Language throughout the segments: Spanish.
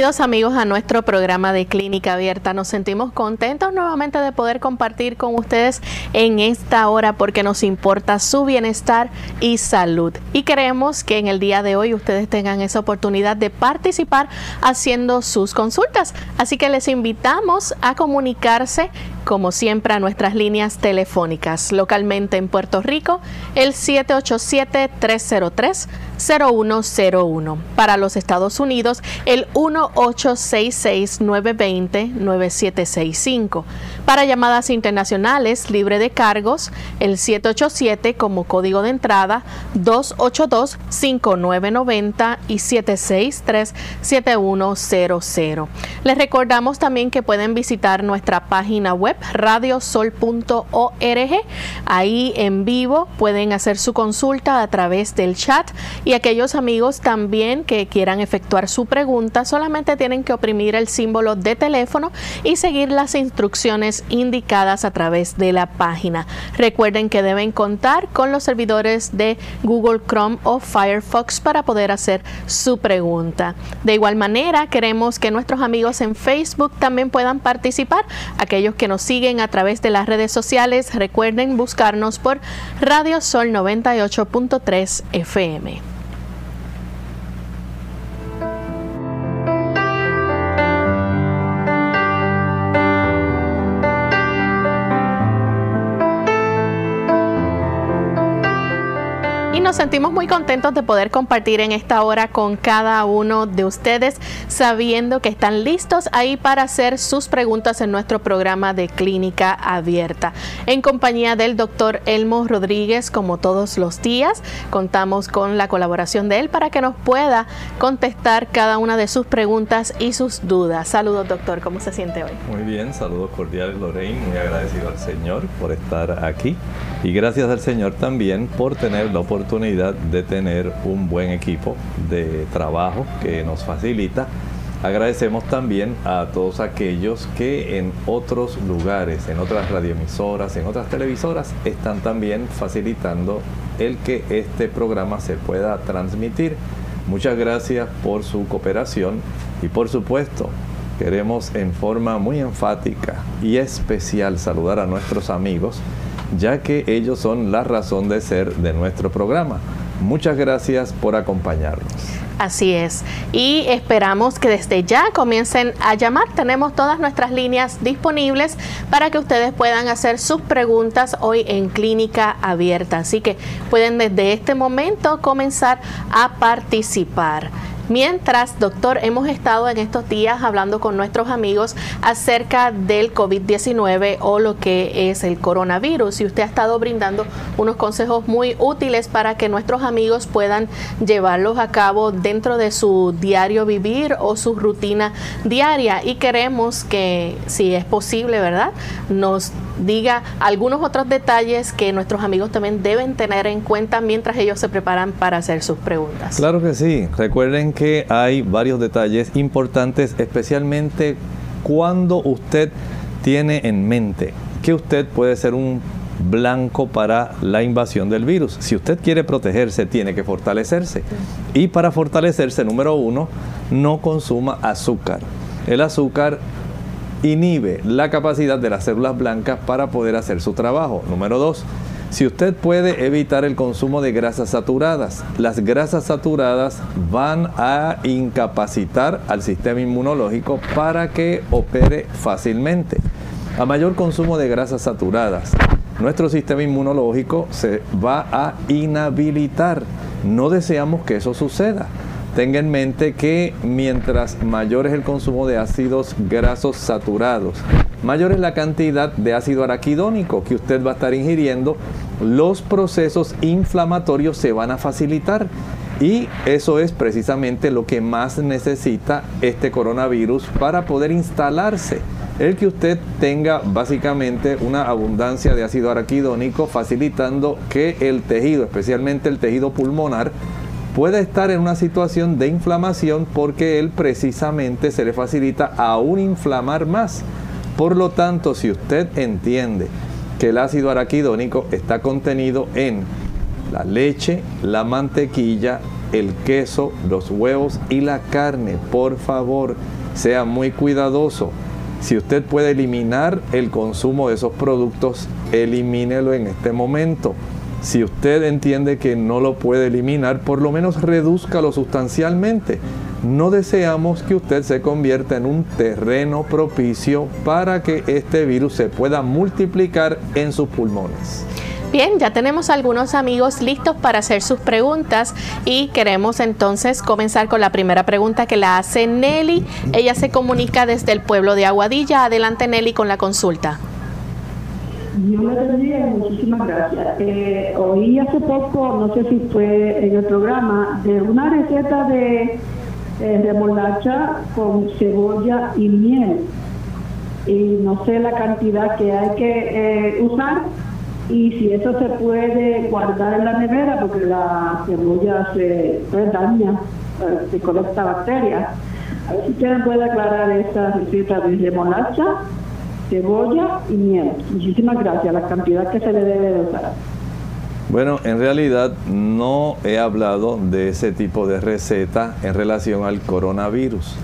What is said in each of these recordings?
Bienvenidos amigos a nuestro programa de Clínica Abierta. Nos sentimos contentos nuevamente de poder compartir con ustedes en esta hora porque nos importa su bienestar y salud. Y queremos que en el día de hoy ustedes tengan esa oportunidad de participar haciendo sus consultas. Así que les invitamos a comunicarse como siempre a nuestras líneas telefónicas localmente en Puerto Rico el 787 303 0101. Para los Estados Unidos, el 1866-920-9765. Para llamadas internacionales libre de cargos, el 787 como código de entrada 282-5990 y 763-7100. Les recordamos también que pueden visitar nuestra página web radiosol.org. Ahí en vivo pueden hacer su consulta a través del chat y aquellos amigos también que quieran efectuar su pregunta solamente tienen que oprimir el símbolo de teléfono y seguir las instrucciones indicadas a través de la página. Recuerden que deben contar con los servidores de Google Chrome o Firefox para poder hacer su pregunta. De igual manera, queremos que nuestros amigos en Facebook también puedan participar. Aquellos que nos siguen a través de las redes sociales, recuerden buscarnos por Radio Sol 98.3 FM. Nos sentimos muy contentos de poder compartir en esta hora con cada uno de ustedes, sabiendo que están listos ahí para hacer sus preguntas en nuestro programa de clínica abierta. En compañía del doctor Elmo Rodríguez, como todos los días, contamos con la colaboración de él para que nos pueda contestar cada una de sus preguntas y sus dudas. Saludos, doctor, ¿cómo se siente hoy? Muy bien, saludos cordiales, Lorraine, muy agradecido al Señor por estar aquí y gracias al Señor también por tener la oportunidad de tener un buen equipo de trabajo que nos facilita. Agradecemos también a todos aquellos que en otros lugares, en otras radioemisoras, en otras televisoras, están también facilitando el que este programa se pueda transmitir. Muchas gracias por su cooperación y por supuesto queremos en forma muy enfática y especial saludar a nuestros amigos ya que ellos son la razón de ser de nuestro programa. Muchas gracias por acompañarnos. Así es. Y esperamos que desde ya comiencen a llamar. Tenemos todas nuestras líneas disponibles para que ustedes puedan hacer sus preguntas hoy en clínica abierta. Así que pueden desde este momento comenzar a participar. Mientras, doctor, hemos estado en estos días hablando con nuestros amigos acerca del COVID-19 o lo que es el coronavirus y usted ha estado brindando unos consejos muy útiles para que nuestros amigos puedan llevarlos a cabo dentro de su diario vivir o su rutina diaria y queremos que, si es posible, ¿verdad?, nos diga algunos otros detalles que nuestros amigos también deben tener en cuenta mientras ellos se preparan para hacer sus preguntas. Claro que sí. Recuerden que hay varios detalles importantes, especialmente cuando usted tiene en mente que usted puede ser un blanco para la invasión del virus. Si usted quiere protegerse, tiene que fortalecerse. Y para fortalecerse, número uno, no consuma azúcar. El azúcar inhibe la capacidad de las células blancas para poder hacer su trabajo. Número dos, si usted puede evitar el consumo de grasas saturadas, las grasas saturadas van a incapacitar al sistema inmunológico para que opere fácilmente. A mayor consumo de grasas saturadas, nuestro sistema inmunológico se va a inhabilitar. No deseamos que eso suceda. Tenga en mente que mientras mayor es el consumo de ácidos grasos saturados, mayor es la cantidad de ácido araquidónico que usted va a estar ingiriendo, los procesos inflamatorios se van a facilitar. Y eso es precisamente lo que más necesita este coronavirus para poder instalarse. El que usted tenga básicamente una abundancia de ácido araquidónico facilitando que el tejido, especialmente el tejido pulmonar, pueda estar en una situación de inflamación porque él precisamente se le facilita aún inflamar más. Por lo tanto, si usted entiende que el ácido araquidónico está contenido en la leche, la mantequilla, el queso, los huevos y la carne, por favor, sea muy cuidadoso. Si usted puede eliminar el consumo de esos productos, elimínelo en este momento. Si usted entiende que no lo puede eliminar, por lo menos redúzcalo sustancialmente no deseamos que usted se convierta en un terreno propicio para que este virus se pueda multiplicar en sus pulmones. Bien, ya tenemos algunos amigos listos para hacer sus preguntas y queremos entonces comenzar con la primera pregunta que la hace Nelly. Ella se comunica desde el pueblo de Aguadilla. Adelante Nelly con la consulta. Yo me bendiga, muchísimas gracias. Eh, oí hace poco, no sé si fue en el programa, de una receta de eh, remolacha con cebolla y miel. Y no sé la cantidad que hay que eh, usar y si eso se puede guardar en la nevera porque la cebolla se pues, daña, eh, se colecta bacterias. A ver si usted puede aclarar esta receta de remolacha, cebolla y miel. Muchísimas gracias, la cantidad que se le debe de usar. Bueno, en realidad no he hablado de ese tipo de receta en relación al coronavirus.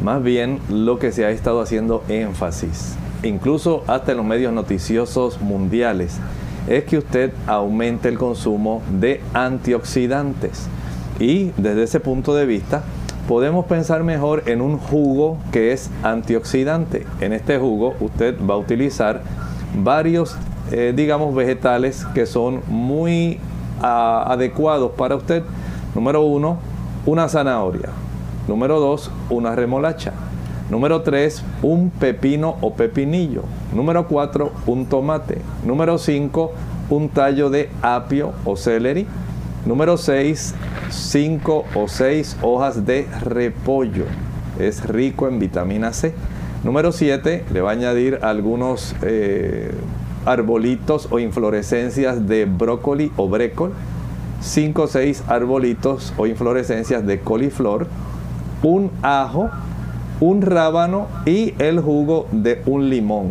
Más bien lo que se ha estado haciendo énfasis, incluso hasta en los medios noticiosos mundiales, es que usted aumente el consumo de antioxidantes. Y desde ese punto de vista, podemos pensar mejor en un jugo que es antioxidante. En este jugo usted va a utilizar varios eh, digamos, vegetales que son muy ah, adecuados para usted. Número uno, una zanahoria. Número dos, una remolacha. Número tres, un pepino o pepinillo. Número cuatro, un tomate. Número cinco, un tallo de apio o celery. Número seis, cinco o seis hojas de repollo. Es rico en vitamina C. Número siete, le va a añadir algunos eh, arbolitos o inflorescencias de brócoli o brécol, 5 o 6 arbolitos o inflorescencias de coliflor, un ajo, un rábano y el jugo de un limón.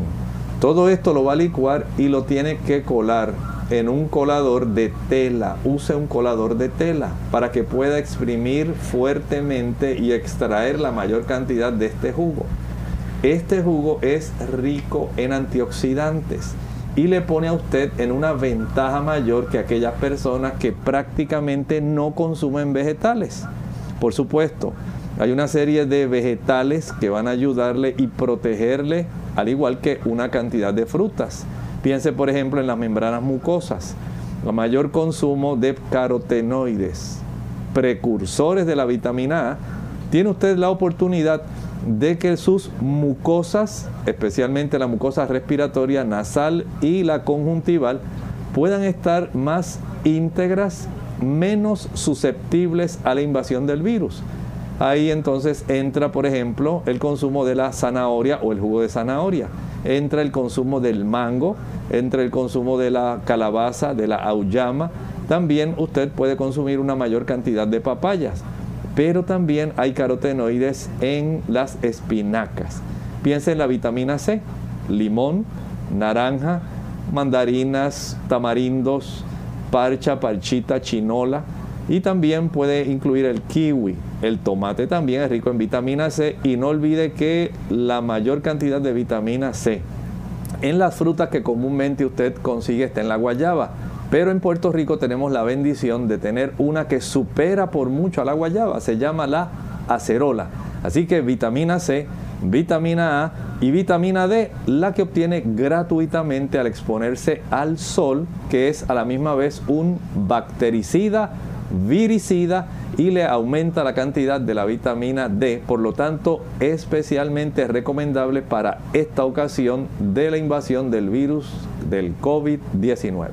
Todo esto lo va a licuar y lo tiene que colar en un colador de tela. Use un colador de tela para que pueda exprimir fuertemente y extraer la mayor cantidad de este jugo. Este jugo es rico en antioxidantes y le pone a usted en una ventaja mayor que aquellas personas que prácticamente no consumen vegetales. Por supuesto, hay una serie de vegetales que van a ayudarle y protegerle, al igual que una cantidad de frutas. Piense, por ejemplo, en las membranas mucosas. El mayor consumo de carotenoides, precursores de la vitamina A, tiene usted la oportunidad que sus mucosas, especialmente la mucosa respiratoria nasal y la conjuntival, puedan estar más íntegras, menos susceptibles a la invasión del virus. Ahí entonces entra, por ejemplo, el consumo de la zanahoria o el jugo de zanahoria. Entra el consumo del mango, entra el consumo de la calabaza, de la auyama. También usted puede consumir una mayor cantidad de papayas pero también hay carotenoides en las espinacas. Piensa en la vitamina C, limón, naranja, mandarinas, tamarindos, parcha, parchita, chinola. Y también puede incluir el kiwi. El tomate también es rico en vitamina C y no olvide que la mayor cantidad de vitamina C en las frutas que comúnmente usted consigue está en la guayaba. Pero en Puerto Rico tenemos la bendición de tener una que supera por mucho a la guayaba. Se llama la acerola. Así que vitamina C, vitamina A y vitamina D, la que obtiene gratuitamente al exponerse al sol, que es a la misma vez un bactericida, viricida y le aumenta la cantidad de la vitamina D, por lo tanto especialmente recomendable para esta ocasión de la invasión del virus del COVID-19.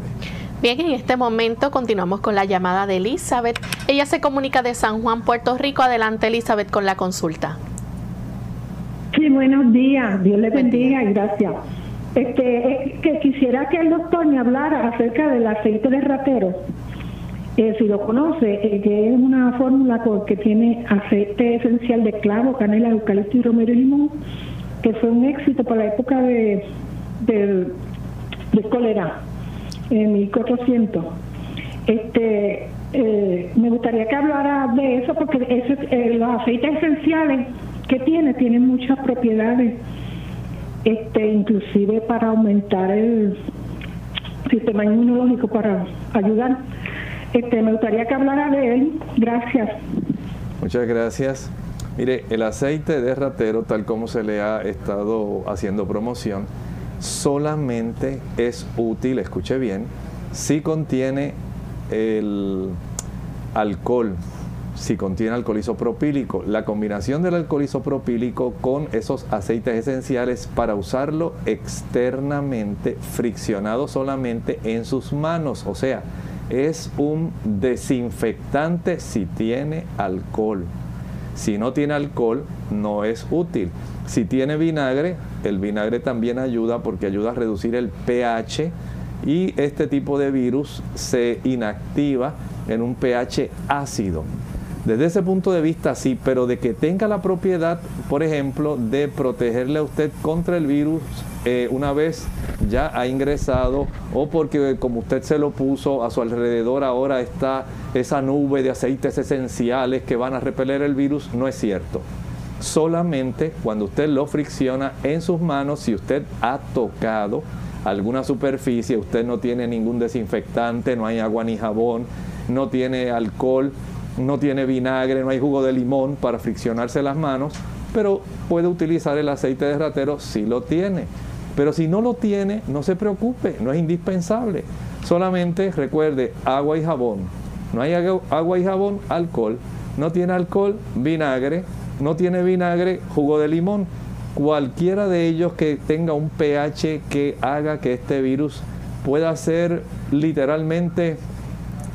Bien, en este momento continuamos con la llamada de Elizabeth. Ella se comunica de San Juan, Puerto Rico. Adelante, Elizabeth, con la consulta. Sí, buenos días. Dios le bendiga y gracias. Este, que quisiera que el doctor me hablara acerca del aceite de ratero. Eh, si lo conoce, eh, que es una fórmula que tiene aceite esencial de clavo, canela, eucalipto y romero y limón, que fue un éxito para la época de, de, de cólera en 1400. Este, eh, me gustaría que hablara de eso porque eh, los aceites esenciales que tiene tienen muchas propiedades, este, inclusive para aumentar el sistema inmunológico para ayudar. Este, me gustaría que hablara de él. Gracias. Muchas gracias. Mire, el aceite de ratero, tal como se le ha estado haciendo promoción, solamente es útil, escuche bien, si contiene el alcohol, si contiene alcohol isopropílico. La combinación del alcohol isopropílico con esos aceites esenciales para usarlo externamente, friccionado solamente en sus manos. O sea, es un desinfectante si tiene alcohol. Si no tiene alcohol, no es útil. Si tiene vinagre, el vinagre también ayuda porque ayuda a reducir el pH y este tipo de virus se inactiva en un pH ácido. Desde ese punto de vista sí, pero de que tenga la propiedad, por ejemplo, de protegerle a usted contra el virus eh, una vez ya ha ingresado o porque como usted se lo puso a su alrededor ahora está esa nube de aceites esenciales que van a repeler el virus, no es cierto. Solamente cuando usted lo fricciona en sus manos, si usted ha tocado alguna superficie, usted no tiene ningún desinfectante, no hay agua ni jabón, no tiene alcohol, no tiene vinagre, no hay jugo de limón para friccionarse las manos, pero puede utilizar el aceite de ratero si lo tiene. Pero si no lo tiene, no se preocupe, no es indispensable. Solamente recuerde agua y jabón. No hay agua y jabón, alcohol. No tiene alcohol, vinagre. No tiene vinagre, jugo de limón. Cualquiera de ellos que tenga un pH que haga que este virus pueda ser literalmente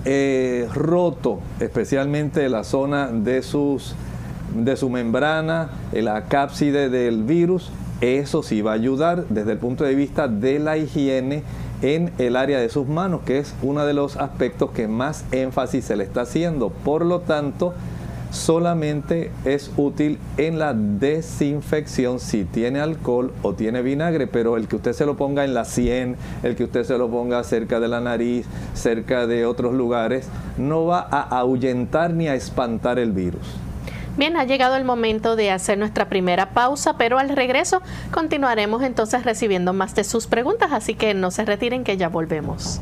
eh, roto, especialmente la zona de, sus, de su membrana, la cápside del virus, eso sí va a ayudar desde el punto de vista de la higiene en el área de sus manos, que es uno de los aspectos que más énfasis se le está haciendo. Por lo tanto, solamente es útil en la desinfección si tiene alcohol o tiene vinagre, pero el que usted se lo ponga en la sien, el que usted se lo ponga cerca de la nariz, cerca de otros lugares, no va a ahuyentar ni a espantar el virus. Bien, ha llegado el momento de hacer nuestra primera pausa, pero al regreso continuaremos entonces recibiendo más de sus preguntas, así que no se retiren que ya volvemos.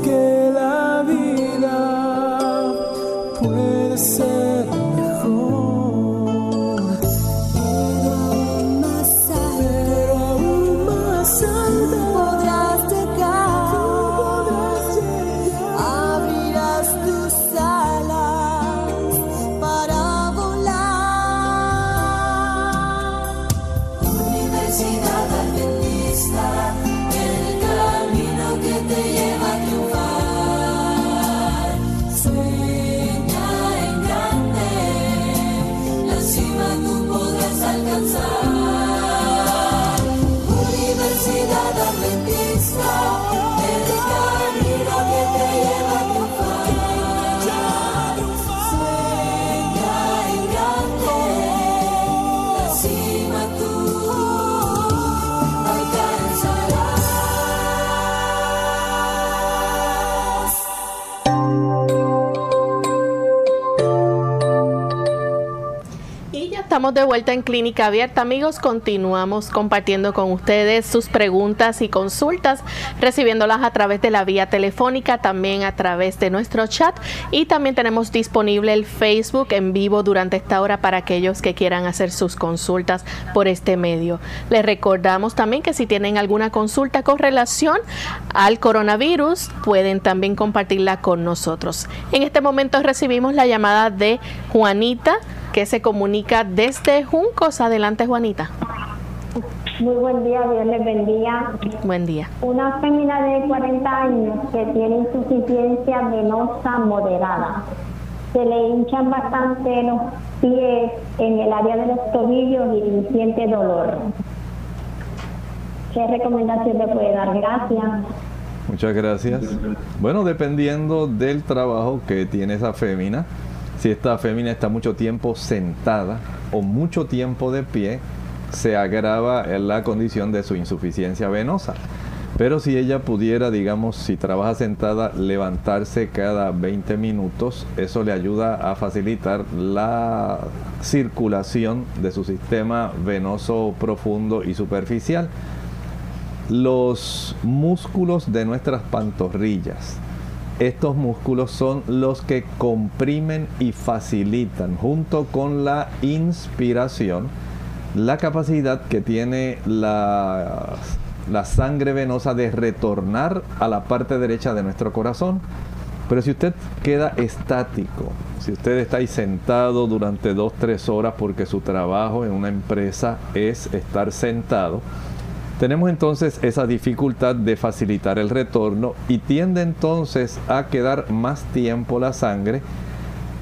Que de vuelta en Clínica Abierta, amigos. Continuamos compartiendo con ustedes sus preguntas y consultas, recibiéndolas a través de la vía telefónica, también a través de nuestro chat y también tenemos disponible el Facebook en vivo durante esta hora para aquellos que quieran hacer sus consultas por este medio. Les recordamos también que si tienen alguna consulta con relación al coronavirus, pueden también compartirla con nosotros. En este momento recibimos la llamada de Juanita que se comunica desde Juncos. Adelante, Juanita. Muy buen día, Dios les bendiga. Buen día. Una fémina de 40 años que tiene insuficiencia venosa moderada. Se le hinchan bastante los pies en el área de los tobillos y siente dolor. ¿Qué recomendación le puede dar? Gracias. Muchas gracias. Bueno, dependiendo del trabajo que tiene esa fémina, si esta fémina está mucho tiempo sentada o mucho tiempo de pie, se agrava la condición de su insuficiencia venosa. Pero si ella pudiera, digamos, si trabaja sentada, levantarse cada 20 minutos, eso le ayuda a facilitar la circulación de su sistema venoso profundo y superficial. Los músculos de nuestras pantorrillas, estos músculos son los que comprimen y facilitan, junto con la inspiración, la capacidad que tiene la, sangre venosa de retornar a la parte derecha de nuestro corazón. Pero si usted queda estático, si usted está ahí sentado durante dos, tres horas porque su trabajo en una empresa es estar sentado, tenemos entonces esa dificultad de facilitar el retorno y tiende entonces a quedar más tiempo la sangre,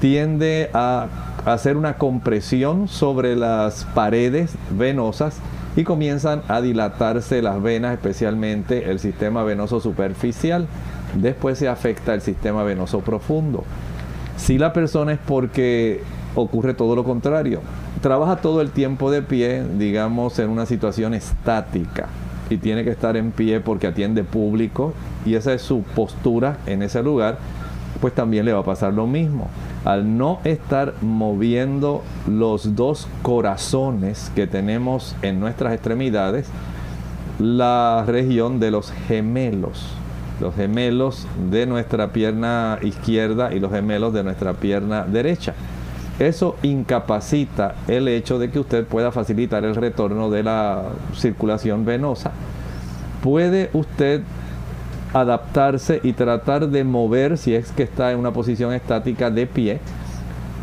tiende a hacer una compresión sobre las paredes venosas y comienzan a dilatarse las venas, especialmente el sistema venoso superficial. Después se afecta el sistema venoso profundo. Si la persona es porque ocurre todo lo contrario, trabaja todo el tiempo de pie, digamos, en una situación estática y tiene que estar en pie porque atiende público y esa es su postura en ese lugar, pues también le va a pasar lo mismo. Al no estar moviendo los dos corazones que tenemos en nuestras extremidades, la región de los gemelos, los gemelos de nuestra pierna izquierda y los gemelos de nuestra pierna derecha. Eso incapacita el hecho de que usted pueda facilitar el retorno de la circulación venosa. Puede usted adaptarse y tratar de mover, si es que está en una posición estática de pie,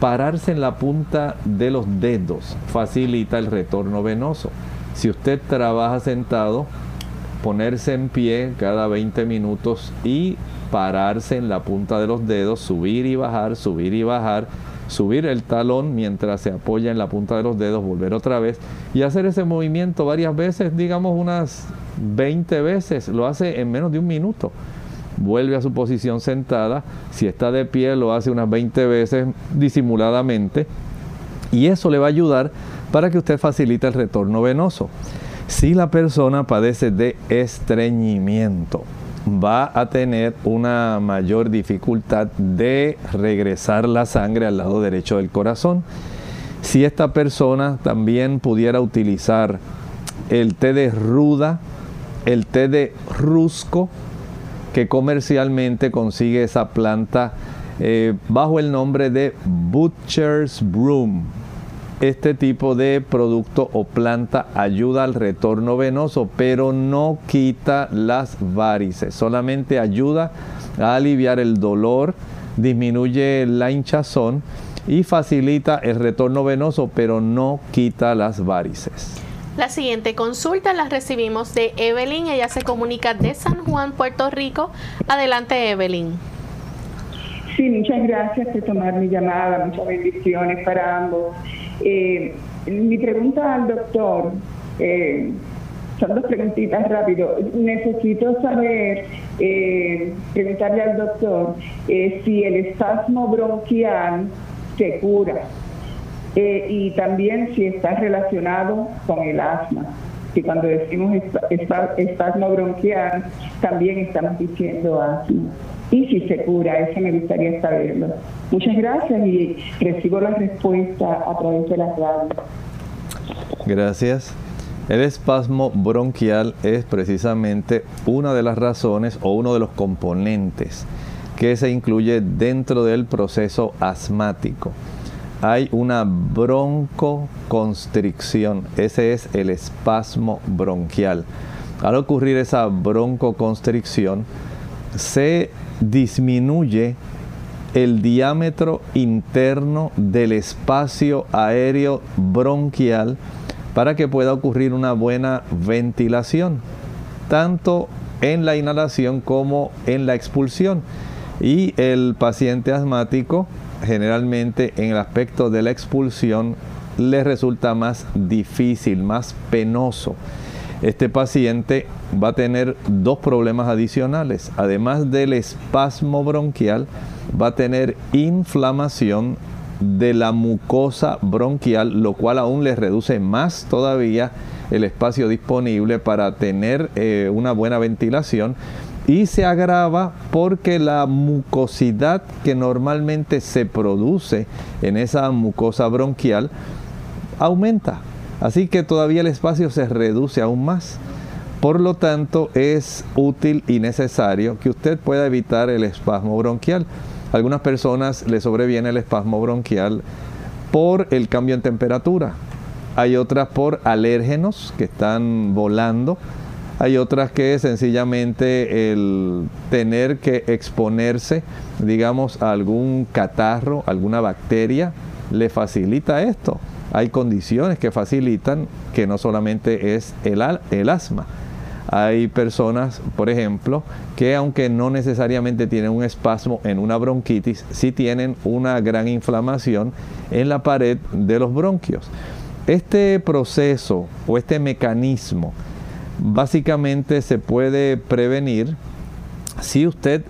pararse en la punta de los dedos facilita el retorno venoso. Si usted trabaja sentado, ponerse en pie cada 20 minutos y pararse en la punta de los dedos, subir y bajar, subir y bajar, subir el talón mientras se apoya en la punta de los dedos, volver otra vez y hacer ese movimiento varias veces, digamos unas 20 veces, lo hace en menos de un minuto. Vuelve a su posición sentada, si está de pie lo hace unas 20 veces disimuladamente y eso le va a ayudar para que usted facilite el retorno venoso. Si la persona padece de estreñimiento, va a tener una mayor dificultad de regresar la sangre al lado derecho del corazón. Si esta persona también pudiera utilizar el té de ruda, el té de rusco, que comercialmente consigue esa planta eh, bajo el nombre de Butcher's Broom este tipo de producto o planta ayuda al retorno venoso, pero no quita las varices, solamente ayuda a aliviar el dolor, disminuye la hinchazón y facilita el retorno venoso, pero no quita las varices. La siguiente consulta la recibimos de Evelyn, ella se comunica de San Juan, Puerto Rico. Adelante, Evelyn. Sí, muchas gracias por tomar mi llamada, muchas bendiciones para ambos. Eh, mi pregunta al doctor, eh, son dos preguntitas rápido. Necesito saber, eh, preguntarle al doctor si el espasmo bronquial se cura y también si está relacionado con el asma. Que cuando decimos espasmo bronquial, también estamos diciendo asma y si se cura, eso me gustaría saberlo. Muchas gracias y recibo la respuesta a través de la radio. Gracias. El espasmo bronquial es precisamente una de las razones o uno de los componentes que se incluye dentro del proceso asmático. Hay una broncoconstricción, ese es el espasmo bronquial. Al ocurrir esa broncoconstricción, se disminuye el diámetro interno del espacio aéreo bronquial para que pueda ocurrir una buena ventilación, tanto en la inhalación como en la expulsión. Y el paciente asmático, generalmente en el aspecto de la expulsión, le resulta más difícil, más penoso este paciente va a tener dos problemas adicionales. Además del espasmo bronquial, va a tener inflamación de la mucosa bronquial, lo cual aún le reduce más todavía el espacio disponible para tener eh, una buena ventilación y se agrava porque la mucosidad que normalmente se produce en esa mucosa bronquial aumenta Así que todavía el espacio se reduce aún más. Por lo tanto, es útil y necesario que usted pueda evitar el espasmo bronquial. algunas personas le sobreviene el espasmo bronquial por el cambio en temperatura. Hay otras por alérgenos que están volando. Hay otras que sencillamente el tener que exponerse, digamos, a algún catarro, alguna bacteria, le facilita esto hay condiciones que facilitan que no solamente es el, el asma. Hay personas, por ejemplo, que aunque no necesariamente tienen un espasmo en una bronquitis, sí tienen una gran inflamación en la pared de los bronquios. Este proceso o este mecanismo básicamente se puede prevenir si usted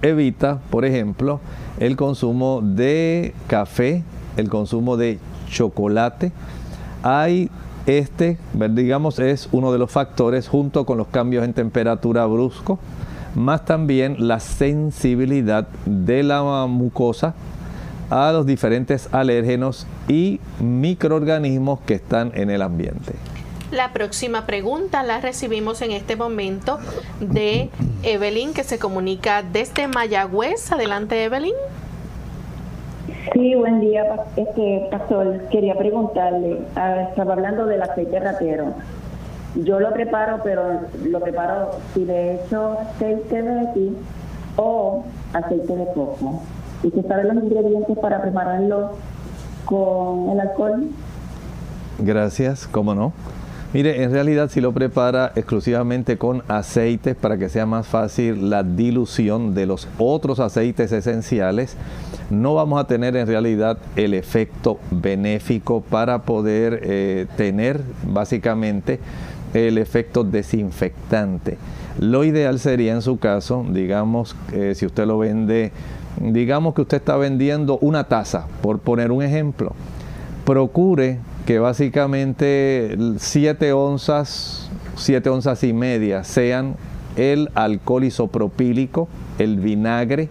evita, por ejemplo, el consumo de café, el consumo de chocolate. Hay este, digamos, es uno de los factores junto con los cambios en temperatura brusco, más también la sensibilidad de la mucosa a los diferentes alérgenos y microorganismos que están en el ambiente. La próxima pregunta la recibimos en este momento de Evelyn, que se comunica desde Mayagüez. Adelante, Evelyn. Sí, buen día, este, pastor. Quería preguntarle, estaba hablando del aceite ratero. Yo lo preparo, pero lo preparo si le echo aceite de aquí o aceite de coco. ¿Y qué saben los ingredientes para prepararlo con el alcohol? Gracias, cómo no. Mire, en realidad si lo prepara exclusivamente con aceites para que sea más fácil la dilución de los otros aceites esenciales, no vamos a tener en realidad el efecto benéfico para poder eh, tener básicamente el efecto desinfectante. Lo ideal sería en su caso, digamos, eh, si usted lo vende, digamos que usted está vendiendo una taza, por poner un ejemplo, procure que básicamente 7 onzas, 7 onzas y media sean el alcohol isopropílico, el vinagre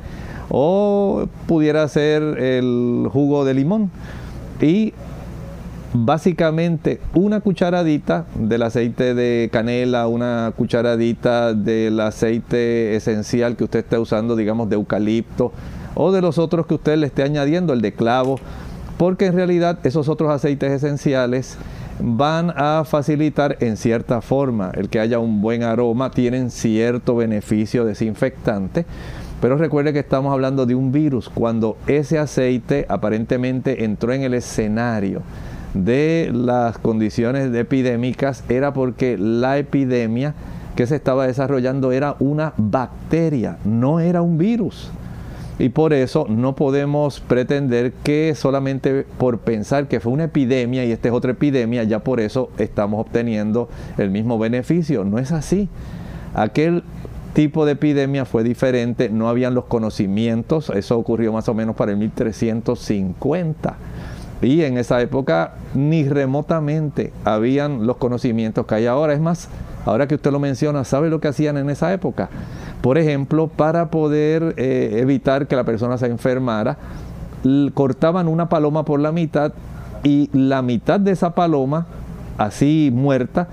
o pudiera ser el jugo de limón. Y básicamente una cucharadita del aceite de canela, una cucharadita del aceite esencial que usted esté usando, digamos de eucalipto, o de los otros que usted le esté añadiendo, el de clavo, porque en realidad esos otros aceites esenciales van a facilitar en cierta forma el que haya un buen aroma, tienen cierto beneficio desinfectante, pero recuerde que estamos hablando de un virus. Cuando ese aceite aparentemente entró en el escenario de las condiciones epidémicas, era porque la epidemia que se estaba desarrollando era una bacteria, no era un virus. Y por eso no podemos pretender que solamente por pensar que fue una epidemia y esta es otra epidemia, ya por eso estamos obteniendo el mismo beneficio. No es así. Aquel tipo de epidemia fue diferente, no habían los conocimientos, eso ocurrió más o menos para el 1350. Y en esa época ni remotamente habían los conocimientos que hay ahora. Es más, ahora que usted lo menciona, ¿sabe lo que hacían en esa época? Por ejemplo, para poder eh, evitar que la persona se enfermara, cortaban una paloma por la mitad y la mitad de esa paloma, así muerta,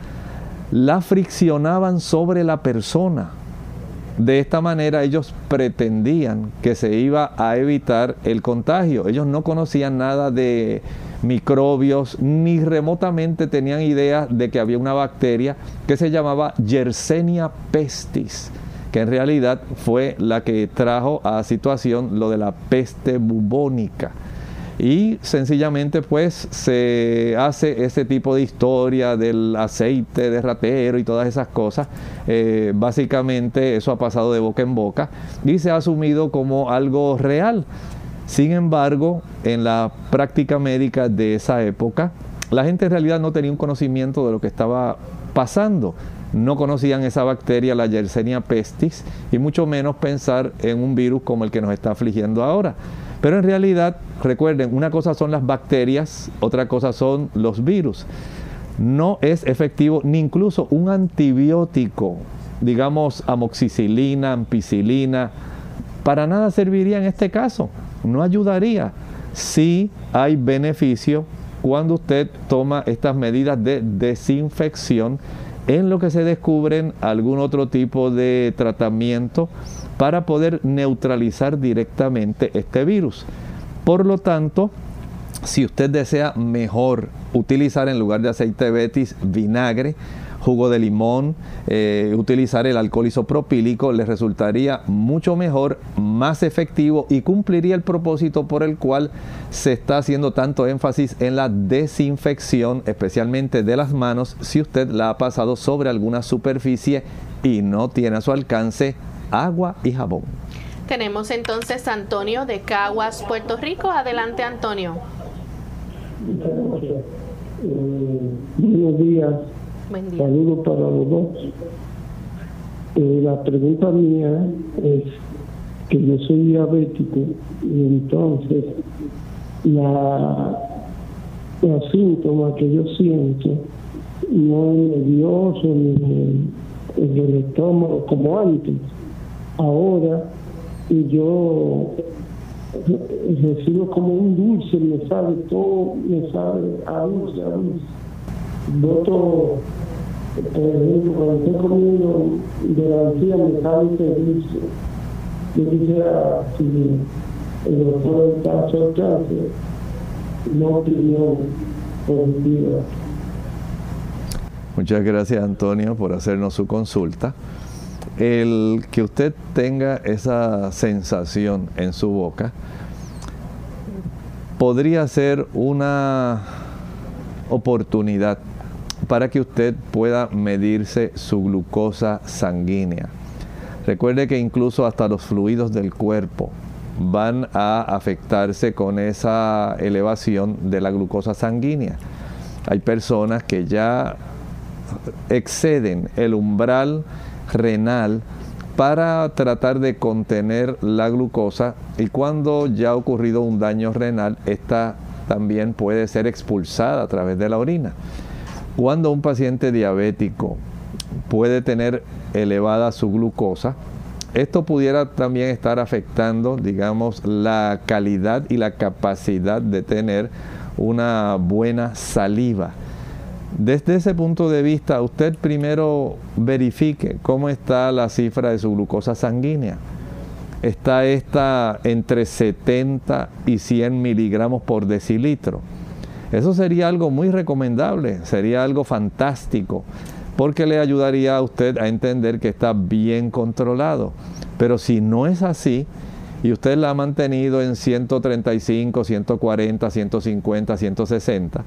la friccionaban sobre la persona. De esta manera ellos pretendían que se iba a evitar el contagio. Ellos no conocían nada de microbios, ni remotamente tenían idea de que había una bacteria que se llamaba Yersenia pestis que en realidad fue la que trajo a situación lo de la peste bubónica. Y sencillamente pues se hace ese tipo de historia del aceite de ratero y todas esas cosas. Eh, básicamente eso ha pasado de boca en boca y se ha asumido como algo real. Sin embargo, en la práctica médica de esa época, la gente en realidad no tenía un conocimiento de lo que estaba pasando no conocían esa bacteria, la Yersenia pestis, y mucho menos pensar en un virus como el que nos está afligiendo ahora. Pero en realidad, recuerden, una cosa son las bacterias, otra cosa son los virus. No es efectivo ni incluso un antibiótico, digamos amoxicilina, ampicilina, para nada serviría en este caso, no ayudaría. Sí hay beneficio cuando usted toma estas medidas de desinfección en lo que se descubren algún otro tipo de tratamiento para poder neutralizar directamente este virus. Por lo tanto, si usted desea mejor utilizar en lugar de aceite de betis vinagre, jugo de limón, eh, utilizar el alcohol isopropílico, le resultaría mucho mejor, más efectivo y cumpliría el propósito por el cual se está haciendo tanto énfasis en la desinfección, especialmente de las manos, si usted la ha pasado sobre alguna superficie y no tiene a su alcance agua y jabón. Tenemos entonces a Antonio de Caguas, Puerto Rico. Adelante, Antonio. Eh, buenos días. Saludos para los dos. Eh, la pregunta mía es que yo soy diabético y entonces la, los síntomas que yo siento no es nervioso ni en el estómago como antes. Ahora yo recibo como un dulce, me sabe todo, me sabe a dulce voto, eh, cuando estoy comiendo de la anciana me sabe feliz. Yo quisiera, si el doctor está al no opinión positiva. Muchas gracias Antonio por hacernos su consulta. El que usted tenga esa sensación en su boca podría ser una oportunidad para que usted pueda medirse su glucosa sanguínea. Recuerde que incluso hasta los fluidos del cuerpo van a afectarse con esa elevación de la glucosa sanguínea. Hay personas que ya exceden el umbral renal para tratar de contener la glucosa y cuando ya ha ocurrido un daño renal, esta también puede ser expulsada a través de la orina. Cuando un paciente diabético puede tener elevada su glucosa, esto pudiera también estar afectando, digamos, la calidad y la capacidad de tener una buena saliva. Desde ese punto de vista, usted primero verifique cómo está la cifra de su glucosa sanguínea. Está esta entre 70 y 100 miligramos por decilitro. Eso sería algo muy recomendable, sería algo fantástico, porque le ayudaría a usted a entender que está bien controlado. Pero si no es así, y usted la ha mantenido en 135, 140, 150, 160,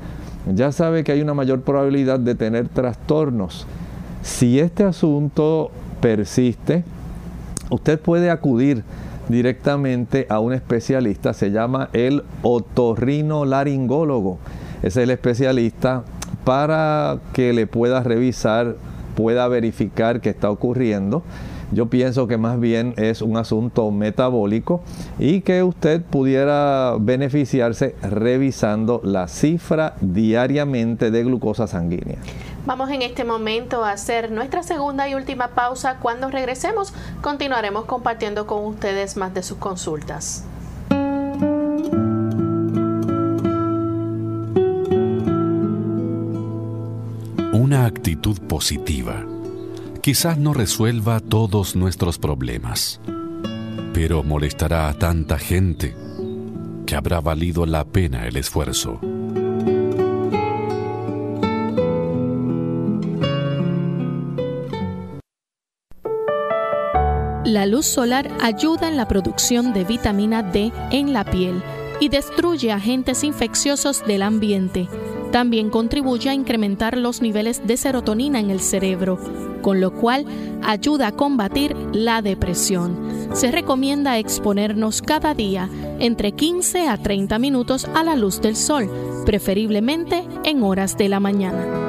ya sabe que hay una mayor probabilidad de tener trastornos. Si este asunto persiste, usted puede acudir directamente a un especialista, se llama el otorrinolaringólogo. Es el especialista para que le pueda revisar, pueda verificar qué está ocurriendo yo pienso que más bien es un asunto metabólico y que usted pudiera beneficiarse revisando la cifra diariamente de glucosa sanguínea. Vamos en este momento a hacer nuestra segunda y última pausa. Cuando regresemos continuaremos compartiendo con ustedes más de sus consultas. Una actitud positiva quizás no resuelva todos nuestros problemas, pero molestará a tanta gente que habrá valido la pena el esfuerzo. La luz solar ayuda en la producción de vitamina D en la piel y destruye agentes infecciosos del ambiente. También contribuye a incrementar los niveles de serotonina en el cerebro con lo cual ayuda a combatir la depresión. Se recomienda exponernos cada día entre 15 a 30 minutos a la luz del sol, preferiblemente en horas de la mañana.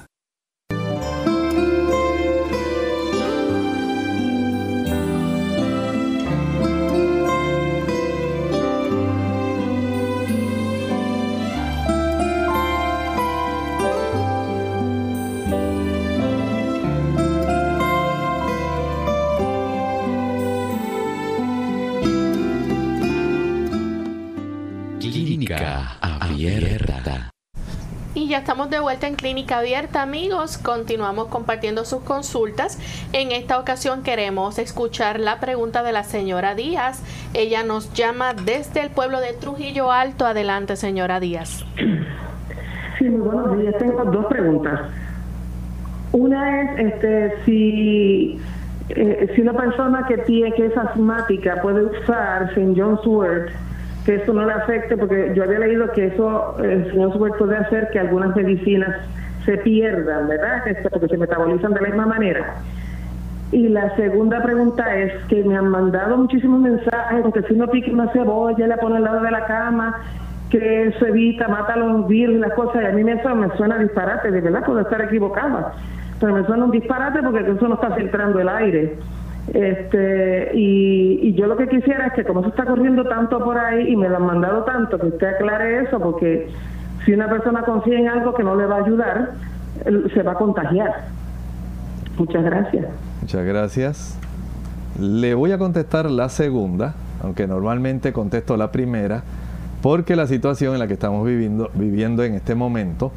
Estamos de vuelta en Clínica Abierta, amigos. Continuamos compartiendo sus consultas. En esta ocasión queremos escuchar la pregunta de la señora Díaz. Ella nos llama desde el pueblo de Trujillo Alto. Adelante, señora Díaz. Sí, muy buenos días. Tengo dos preguntas. Una es este, si, eh, si una persona que tiene que es asmática puede usar St. John's Wort que eso no le afecte, porque yo había leído que eso, el señor Super puede hacer que algunas medicinas se pierdan, ¿verdad? Porque se metabolizan de la misma manera. Y la segunda pregunta es que me han mandado muchísimos mensajes, porque si uno pique una cebolla, la pone al lado de la cama, que eso evita, mata los virus y las cosas, y a mí eso me suena disparate, de verdad, puedo estar equivocada, pero me suena un disparate porque eso no está filtrando el aire. Este, y, yo lo que quisiera es que como se está corriendo tanto por ahí y me lo han mandado tanto, que usted aclare eso, porque si una persona confía en algo que no le va a ayudar, se va a contagiar. Muchas gracias. Muchas gracias. Le voy a contestar la segunda, aunque normalmente contesto la primera, porque la situación en la que estamos viviendo, viviendo en este momento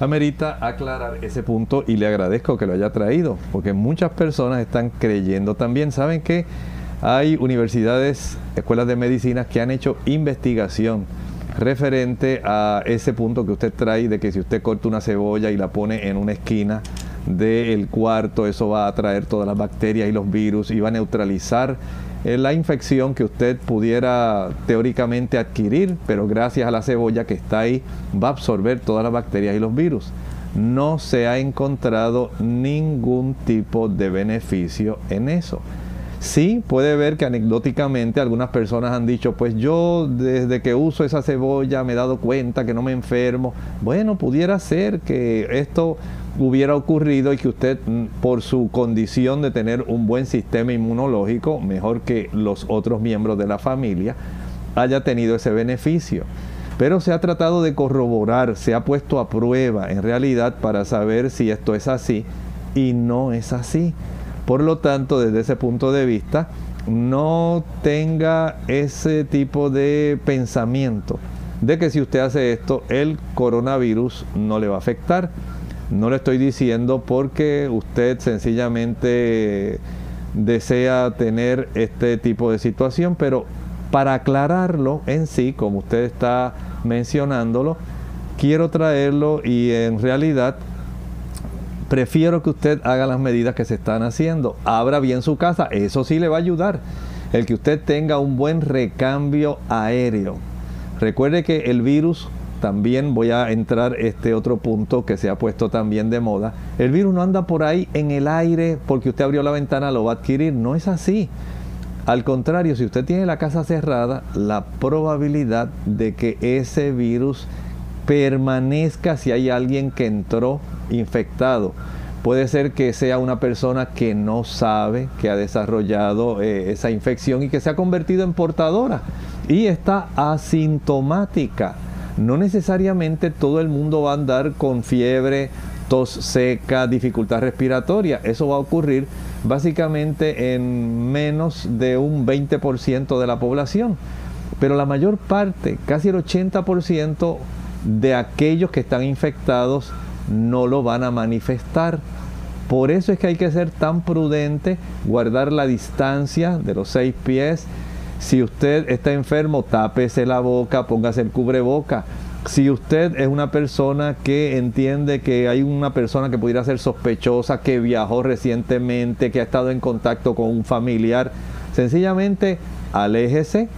amerita aclarar ese punto y le agradezco que lo haya traído, porque muchas personas están creyendo también, saben que Hay universidades, escuelas de medicina que han hecho investigación referente a ese punto que usted trae de que si usted corta una cebolla y la pone en una esquina del cuarto, eso va a atraer todas las bacterias y los virus y va a neutralizar la infección que usted pudiera teóricamente adquirir, pero gracias a la cebolla que está ahí va a absorber todas las bacterias y los virus. No se ha encontrado ningún tipo de beneficio en eso. Sí, puede ver que anecdóticamente algunas personas han dicho, pues yo desde que uso esa cebolla me he dado cuenta que no me enfermo. Bueno, pudiera ser que esto hubiera ocurrido y que usted, mm, por su condición de tener un buen sistema inmunológico, mejor que los otros miembros de la familia, haya tenido ese beneficio. Pero se ha tratado de corroborar, se ha puesto a prueba en realidad para saber si esto es así y no es así. Por lo tanto, desde ese punto de vista, no tenga ese tipo de pensamiento de que si usted hace esto, el coronavirus no le va a afectar. No le estoy diciendo porque usted sencillamente desea tener este tipo de situación, pero para aclararlo en sí, como usted está mencionándolo, quiero traerlo y en realidad prefiero que usted haga las medidas que se están haciendo. Abra bien su casa, eso sí le va a ayudar. El que usted tenga un buen recambio aéreo. Recuerde que el virus, también voy a entrar este otro punto que se ha puesto también de moda. El virus no anda por ahí en el aire porque usted abrió la ventana, lo va a adquirir. No es así. Al contrario, si usted tiene la casa cerrada, la probabilidad de que ese virus permanezca si hay alguien que entró infectado. Puede ser que sea una persona que no sabe que ha desarrollado eh, esa infección y que se ha convertido en portadora y está asintomática. No necesariamente todo el mundo va a andar con fiebre, tos seca, dificultad respiratoria. Eso va a ocurrir básicamente en menos de un 20% de la población. Pero la mayor parte, casi el 80% de aquellos que están infectados no lo van a manifestar. Por eso es que hay que ser tan prudente, guardar la distancia de los seis pies. Si usted está enfermo, tápese la boca, póngase el cubreboca. Si usted es una persona que entiende que hay una persona que pudiera ser sospechosa, que viajó recientemente, que ha estado en contacto con un familiar, sencillamente aléjese,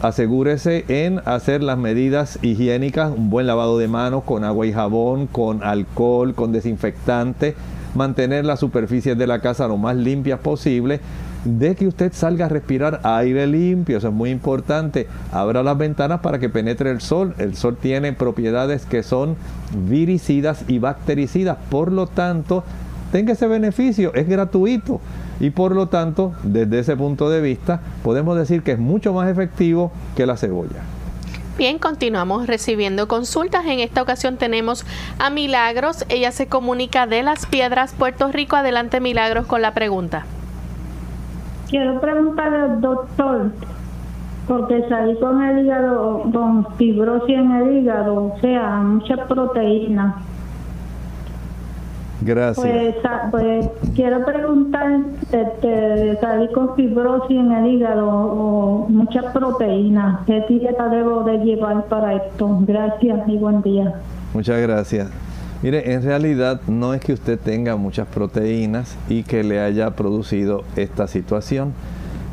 asegúrese en hacer las medidas higiénicas, un buen lavado de manos con agua y jabón, con alcohol, con desinfectante, mantener las superficies de la casa lo más limpias posible, de que usted salga a respirar aire limpio, eso es muy importante. Abra las ventanas para que penetre el sol. El sol tiene propiedades que son viricidas y bactericidas, por lo tanto, tenga ese beneficio, es gratuito y por lo tanto, desde ese punto de vista, podemos decir que es mucho más efectivo que la cebolla. Bien, continuamos recibiendo consultas. En esta ocasión tenemos a Milagros. Ella se comunica de Las Piedras, Puerto Rico. Adelante, Milagros, con la pregunta. Quiero preguntarle al doctor, porque salí con el hígado, con fibrosis en el hígado, o sea, mucha proteína. Gracias. Pues, pues quiero preguntar, este, salí con fibrosis en el hígado o mucha proteína. ¿Qué dieta debo de llevar para esto? Gracias y buen día. Muchas gracias. Mire, en realidad no es que usted tenga muchas proteínas y que le haya producido esta situación.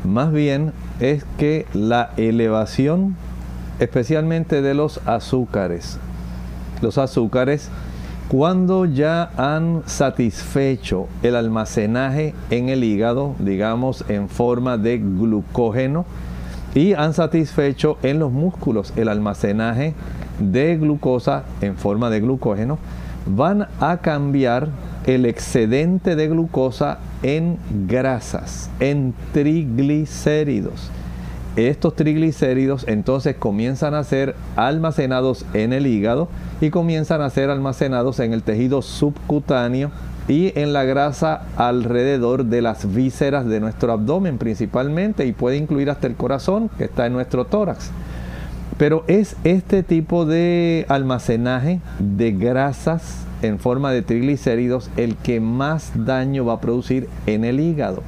Más bien es que la elevación, especialmente de los azúcares, los azúcares cuando ya han satisfecho el almacenaje en el hígado, digamos en forma de glucógeno, y han satisfecho en los músculos el almacenaje de glucosa en forma de glucógeno, van a cambiar el excedente de glucosa en grasas, en triglicéridos. Estos triglicéridos entonces comienzan a ser almacenados en el hígado y comienzan a ser almacenados en el tejido subcutáneo y en la grasa alrededor de las vísceras de nuestro abdomen principalmente y puede incluir hasta el corazón que está en nuestro tórax. Pero es este tipo de almacenaje de grasas en forma de triglicéridos el que más daño va a producir en el hígado.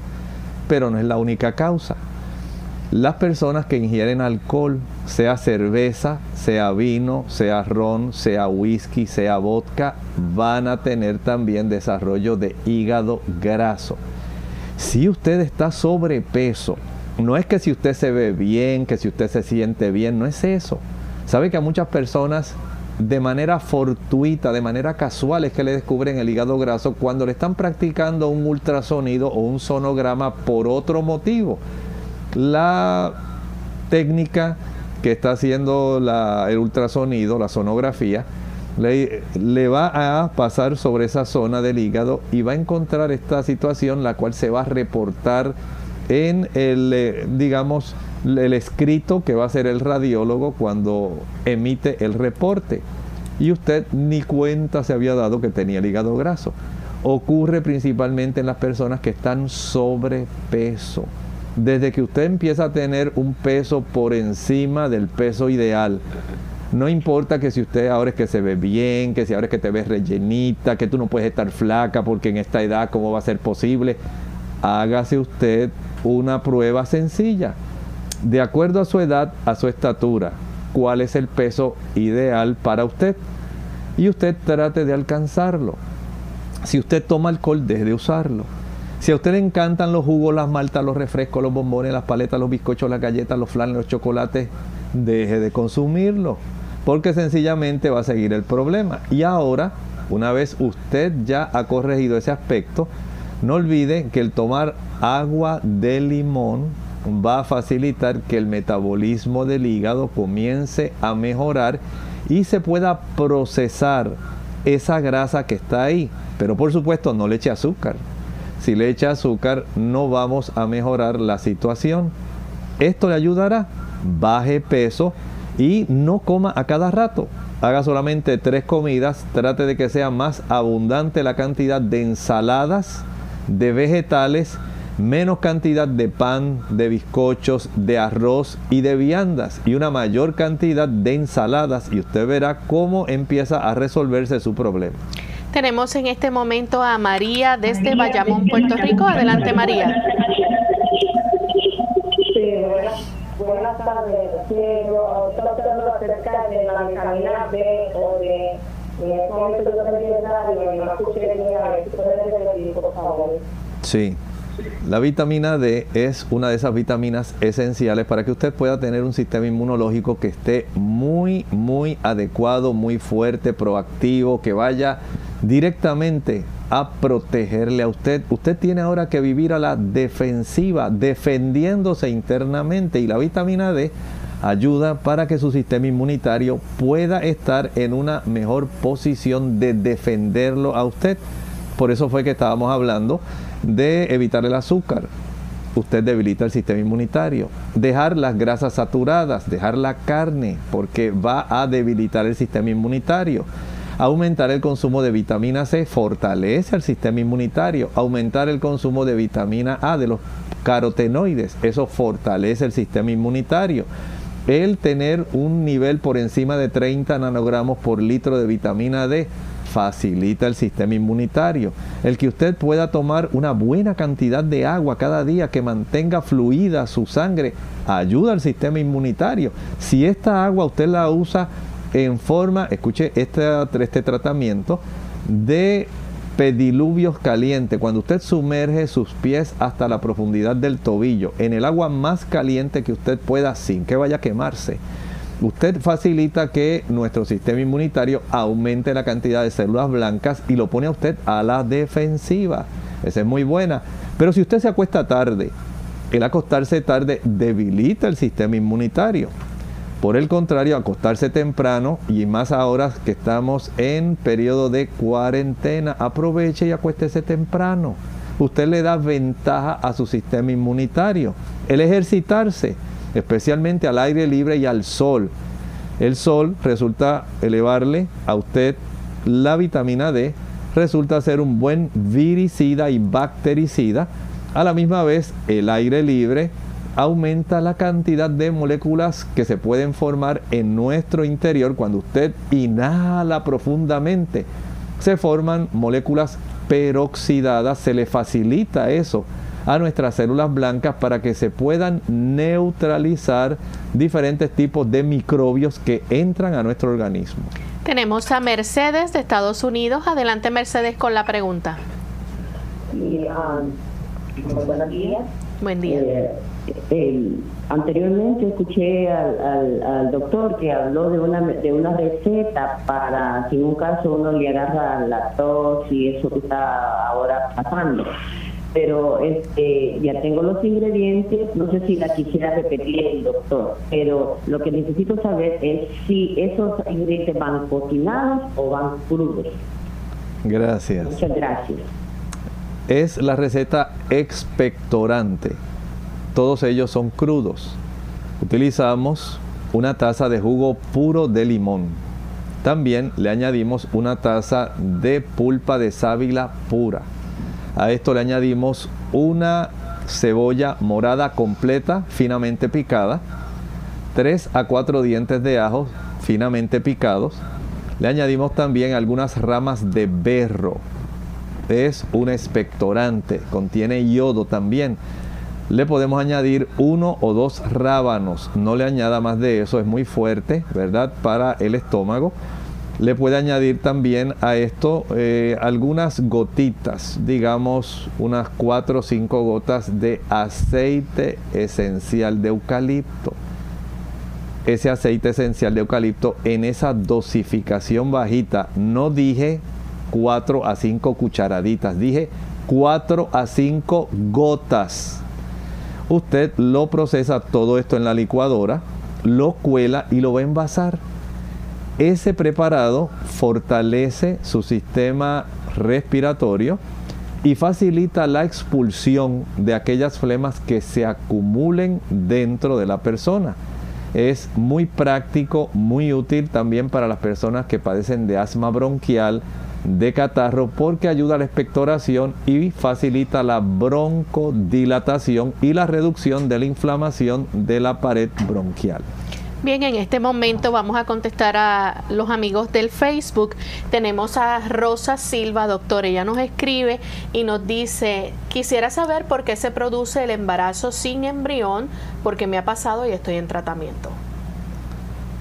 Pero no es la única causa. las personas que ingieren alcohol, sea cerveza, sea vino, sea ron, sea whisky, sea vodka, van a tener también desarrollo de hígado graso. Si usted está sobrepeso, no es que si usted se ve bien, que si usted se siente bien, no es eso. Sabe que a muchas personas de manera fortuita, de manera casual es que le descubren el hígado graso cuando le están practicando un ultrasonido o un sonograma por otro motivo. La técnica que está haciendo el ultrasonido, la sonografía, le, le, va a pasar sobre esa zona del hígado y va a encontrar esta situación la cual se va a reportar en el, eh, digamos, el escrito que va a hacer el radiólogo cuando emite el reporte. Y usted ni cuenta se había dado que tenía el hígado graso. Ocurre principalmente en las personas que están sobrepeso. Desde que usted empieza a tener un peso por encima del peso ideal, no importa que si usted ahora es que se ve bien, que si ahora es que te ves rellenita, que tú no puedes estar flaca porque en esta edad cómo va a ser posible, hágase usted una prueba sencilla de acuerdo a su edad, a su estatura, cuál es el peso ideal para usted. Y usted trate de alcanzarlo. Si usted toma alcohol, deje de usarlo. Si a usted le encantan los jugos, las maltas, los refrescos, los bombones, las paletas, los bizcochos, las galletas, los flanes, los chocolates, deje de consumirlo. Porque sencillamente va a seguir el problema. Y ahora, una vez usted ya ha corregido ese aspecto, no olvide que el tomar agua de limón va a facilitar que el metabolismo del hígado comience a mejorar y se pueda procesar esa grasa que está ahí. Pero por supuesto no le eche azúcar. Si le echa azúcar no vamos a mejorar la situación. Esto le ayudará. Baje peso y no coma a cada rato. Haga solamente tres comidas. Trate de que sea más abundante la cantidad de ensaladas, de vegetales menos cantidad de pan, de bizcochos, de arroz y de viandas y una mayor cantidad de ensaladas y usted verá cómo empieza a resolverse su problema. Tenemos en este momento a María desde Bayamón, Puerto Rico. Adelante María. Sí, buenas, tardes. Quiero acerca de la vitamina B o de Sí. La vitamina D es una de esas vitaminas esenciales para que usted pueda tener un sistema inmunológico que esté muy, muy adecuado, muy fuerte, proactivo, que vaya directamente a protegerle a usted. Usted tiene ahora que vivir a la defensiva, defendiéndose internamente y la vitamina D ayuda para que su sistema inmunitario pueda estar en una mejor posición de defenderlo a usted. Por eso fue que estábamos hablando de evitar el azúcar. Usted debilita el sistema inmunitario. Dejar las grasas saturadas, dejar la carne, porque va a debilitar el sistema inmunitario. Aumentar el consumo de vitamina C fortalece el sistema inmunitario. Aumentar el consumo de vitamina A, de los carotenoides, eso fortalece el sistema inmunitario. El tener un nivel por encima de 30 nanogramos por litro de vitamina D facilita el sistema inmunitario. El que usted pueda tomar una buena cantidad de agua cada día que mantenga fluida su sangre ayuda al sistema inmunitario. Si esta agua usted la usa en forma, escuche este, este tratamiento de pediluvios calientes, cuando usted sumerge sus pies hasta la profundidad del tobillo en el agua más caliente que usted pueda sin que vaya a quemarse usted facilita que nuestro sistema inmunitario aumente la cantidad de células blancas y lo pone a usted a la defensiva. Esa es muy buena. Pero si usted se acuesta tarde, el acostarse tarde debilita el sistema inmunitario. Por el contrario, acostarse temprano y más ahora que estamos en periodo de cuarentena, aproveche y acuéstese temprano. Usted le da ventaja a su sistema inmunitario. El ejercitarse especialmente al aire libre y al sol. El sol resulta elevarle a usted la vitamina D, resulta ser un buen viricida y bactericida. A la misma vez, el aire libre aumenta la cantidad de moléculas que se pueden formar en nuestro interior cuando usted inhala profundamente. Se forman moléculas peroxidadas, se le facilita eso a nuestras células blancas para que se puedan neutralizar diferentes tipos de microbios que entran a nuestro organismo. Tenemos a Mercedes de Estados Unidos. Adelante Mercedes con la pregunta. Um, buenos días. Buen día. Eh, anteriormente escuché al, doctor que habló de una, de una receta para si en un caso uno le agarra la tos y eso que está ahora pasando. Pero este, ya tengo los ingredientes, no sé si la quisiera repetir el doctor, pero lo que necesito saber es si esos ingredientes van cocinados o van crudos. Gracias. Muchas gracias es la receta expectorante. Todos ellos son crudos. Utilizamos una taza de jugo puro de limón. También le añadimos una taza de pulpa de sábila pura. A esto le añadimos una cebolla morada completa, finamente picada, 3 a 4 dientes de ajo finamente picados. Le añadimos también algunas ramas de berro es un expectorante, contiene yodo también. Le podemos añadir uno o dos rábanos, no le añada más de eso, es muy fuerte, ¿verdad? Para el estómago. Le puede añadir también a esto eh, algunas gotitas, digamos unas 4 o 5 gotas de aceite esencial de eucalipto. Ese aceite esencial de eucalipto en esa dosificación bajita, no dije 4 a 5 cucharaditas. Dije 4 a 5 gotas. Usted lo procesa todo esto en la licuadora, lo cuela y lo va a envasar. Ese preparado fortalece su sistema respiratorio y facilita la expulsión de aquellas flemas que se acumulen dentro de la persona. Es muy práctico, muy útil también para las personas que padecen de asma bronquial, de catarro porque ayuda a la expectoración y facilita la broncodilatación y la reducción de la inflamación de la pared bronquial. Bien, en este momento vamos a contestar a los amigos del Facebook. Tenemos a Rosa Silva, doctor. Ella nos escribe y nos dice, quisiera saber por qué se produce el embarazo sin embrión, porque me ha pasado y estoy en tratamiento.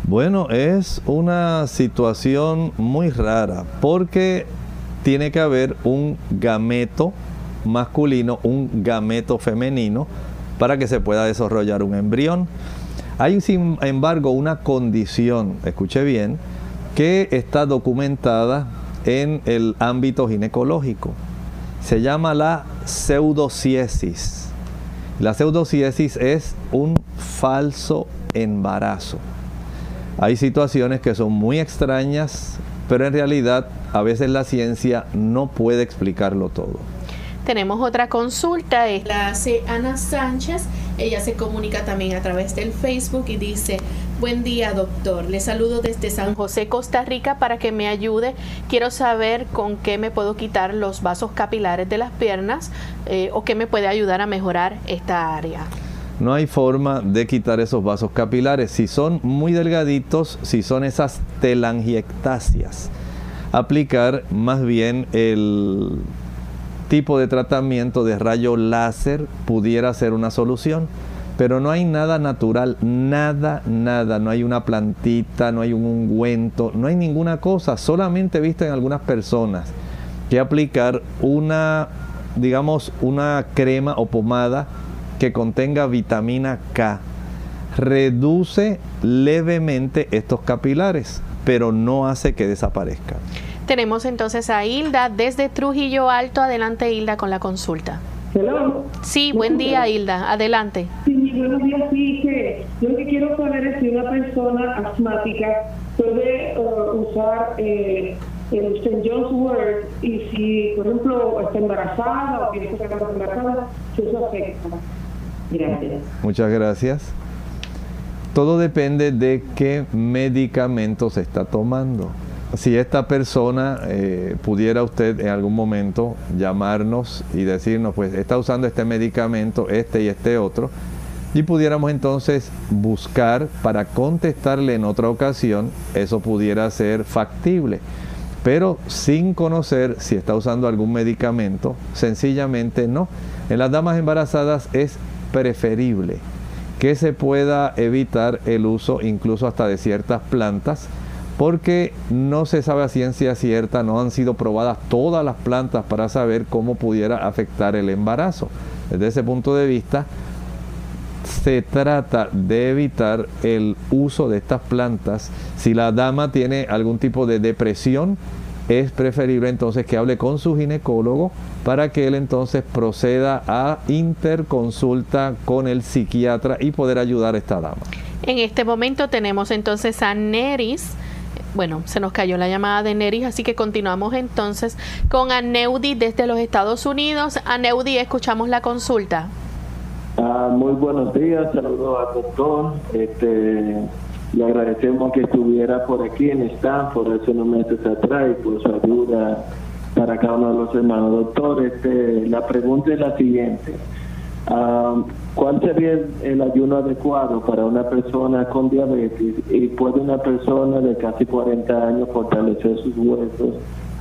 Bueno, es una situación muy rara porque tiene que haber un gameto masculino, un gameto femenino para que se pueda desarrollar un embrión. Hay sin embargo una condición, escuche bien, que está documentada en el ámbito ginecológico. Se llama la pseudociesis. La pseudociesis es un falso embarazo. Hay situaciones que son muy extrañas, pero en realidad a veces la ciencia no puede explicarlo todo. Tenemos otra consulta, la hace Ana Sánchez. Ella se comunica también a través del Facebook y dice, buen día doctor, le saludo desde San José, Costa Rica, para que me ayude. Quiero saber con qué me puedo quitar los vasos capilares de las piernas eh, o qué me puede ayudar a mejorar esta área no hay forma de quitar esos vasos capilares. Si son muy delgaditos, si son esas telangiectasias, aplicar más bien el tipo de tratamiento de rayo láser pudiera ser una solución. Pero no hay nada natural, nada, nada. No hay una plantita, no hay un ungüento, no hay ninguna cosa. Solamente visto en algunas personas que aplicar una, digamos, una crema o pomada que contenga vitamina K reduce levemente estos capilares, pero no hace que desaparezcan. Tenemos entonces a Hilda desde Trujillo Alto. Adelante, Hilda, con la consulta. Hello. Sí, buen día, Hilda. Adelante. Sí, buenos días. Sí, que yo lo que quiero saber es si una persona asmática puede uh, usar eh, el St. John's Word y si, por ejemplo, está embarazada o tiene que estar embarazada, si eso afecta. Gracias. Muchas gracias. Todo depende de qué medicamento se está tomando. Si esta persona eh, pudiera usted en algún momento llamarnos y decirnos, pues está usando este medicamento, este y este otro, y pudiéramos entonces buscar para contestarle en otra ocasión, eso pudiera ser factible. pero sin conocer si está usando algún medicamento, sencillamente no. En las damas embarazadas es preferible que se pueda evitar el uso incluso hasta de ciertas plantas porque no se sabe a ciencia cierta, no han sido probadas todas las plantas para saber cómo pudiera afectar el embarazo. Desde ese punto de vista, se trata de evitar el uso de estas plantas. Si la dama tiene algún tipo de depresión, es preferible entonces que hable con su ginecólogo para que él entonces proceda a interconsulta con el psiquiatra y poder ayudar a esta dama. En este momento tenemos entonces a Neris. Bueno, se nos cayó la llamada de Neris, así que continuamos entonces con Aneudi desde los Estados Unidos. Aneudi, escuchamos la consulta. Ah, muy buenos días, saludos al doctor. Este, le agradecemos que estuviera por aquí en Stanford hace unos meses atrás y por su ayuda para cada uno de los hermanos. Doctor, este, la pregunta es la siguiente. Ah, ¿Cuál sería el, ayuno adecuado para una persona con diabetes y puede una persona de casi 40 años fortalecer sus huesos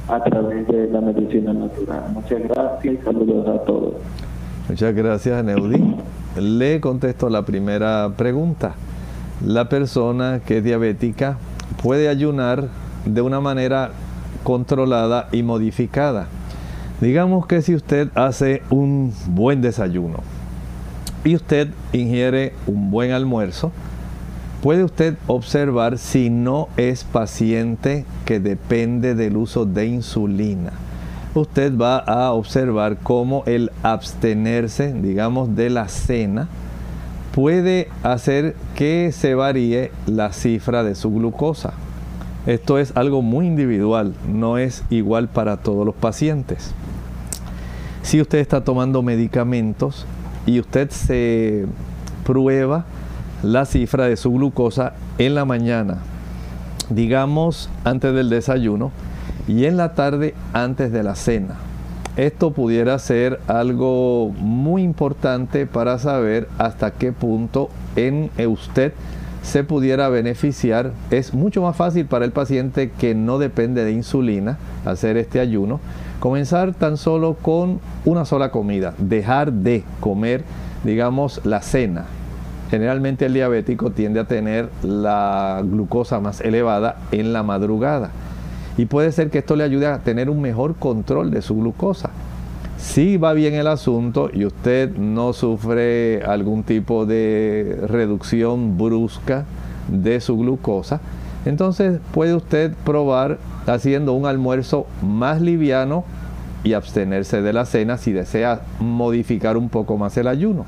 a través de la medicina natural? Muchas gracias y saludos a todos. Muchas gracias, Neudi. Le contesto la primera pregunta la persona que es diabética puede ayunar de una manera controlada y modificada. Digamos que si usted hace un buen desayuno y usted ingiere un buen almuerzo, puede usted observar si no es paciente que depende del uso de insulina. Usted va a observar cómo el abstenerse, digamos, de la cena, puede hacer que se varíe la cifra de su glucosa. Esto es algo muy individual, no es igual para todos los pacientes. Si usted está tomando medicamentos y usted se prueba la cifra de su glucosa en la mañana, digamos antes del desayuno, y en la tarde antes de la cena esto pudiera ser algo muy importante para saber hasta qué punto en usted se pudiera beneficiar. Es mucho más fácil para el paciente que no depende de insulina hacer este ayuno. Comenzar tan solo con una sola comida, dejar de comer, digamos, la cena. Generalmente el diabético tiende a tener la glucosa más elevada en la madrugada y puede ser que esto le ayude a tener un mejor control de su glucosa. Si va bien el asunto y usted no sufre algún tipo de reducción brusca de su glucosa, entonces puede usted probar haciendo un almuerzo más liviano y abstenerse de la cena si desea modificar un poco más el ayuno.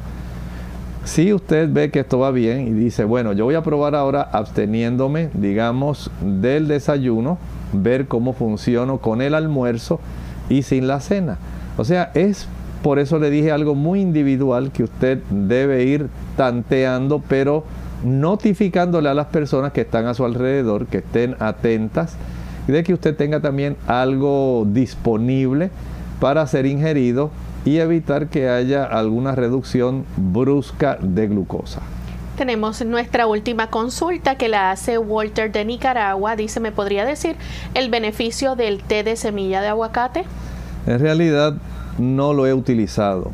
Si usted ve que esto va bien y dice, bueno, yo voy a probar ahora absteniéndome, digamos, del desayuno, ver cómo funciono con el almuerzo y sin la cena. O sea, es por eso le dije algo muy individual que usted debe ir tanteando, pero notificándole a las personas que están a su alrededor, que estén atentas y de que usted tenga también algo disponible para ser ingerido y evitar que haya alguna reducción brusca de glucosa. Tenemos nuestra última consulta que la hace Walter de Nicaragua. Dice, ¿me podría decir el beneficio del té de semilla de aguacate? En realidad no lo he utilizado.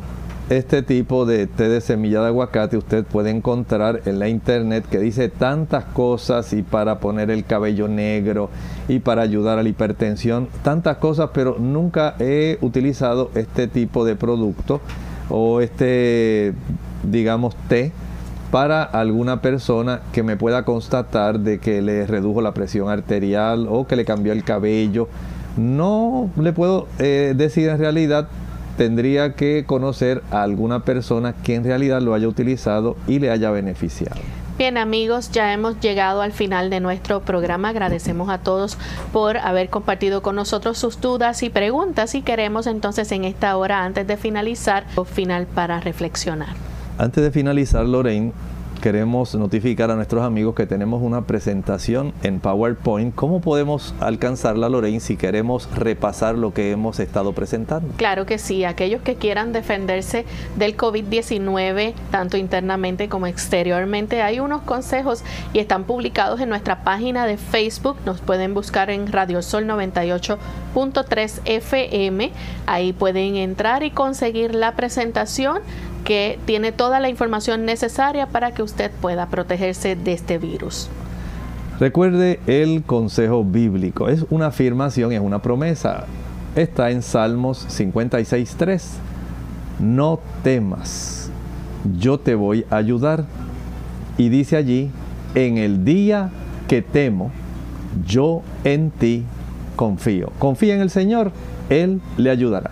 Este tipo de té de semilla de aguacate usted puede encontrar en la internet que dice tantas cosas y para poner el cabello negro y para ayudar a la hipertensión, tantas cosas, pero nunca he utilizado este tipo de producto o este, digamos, té para alguna persona que me pueda constatar de que le redujo la presión arterial o que le cambió el cabello. No le puedo eh, decir en realidad, tendría que conocer a alguna persona que en realidad lo haya utilizado y le haya beneficiado. Bien amigos, ya hemos llegado al final de nuestro programa. Agradecemos a todos por haber compartido con nosotros sus dudas y preguntas y queremos entonces en esta hora, antes de finalizar, final para reflexionar. Antes de finalizar, Lorraine, queremos notificar a nuestros amigos que tenemos una presentación en PowerPoint. ¿Cómo podemos alcanzarla, Lorraine, si queremos repasar lo que hemos estado presentando? Claro que sí. Aquellos que quieran defenderse del COVID-19, tanto internamente como exteriormente, hay unos consejos y están publicados en nuestra página de Facebook. Nos pueden buscar en Radio Sol 98.3 FM. Ahí pueden entrar y conseguir la presentación que tiene toda la información necesaria para que usted pueda protegerse de este virus. Recuerde el consejo bíblico, es una afirmación, es una promesa. Está en Salmos 56.3. No temas, yo te voy a ayudar. Y dice allí, en el día que temo, yo en ti confío. Confía en el Señor, Él le ayudará.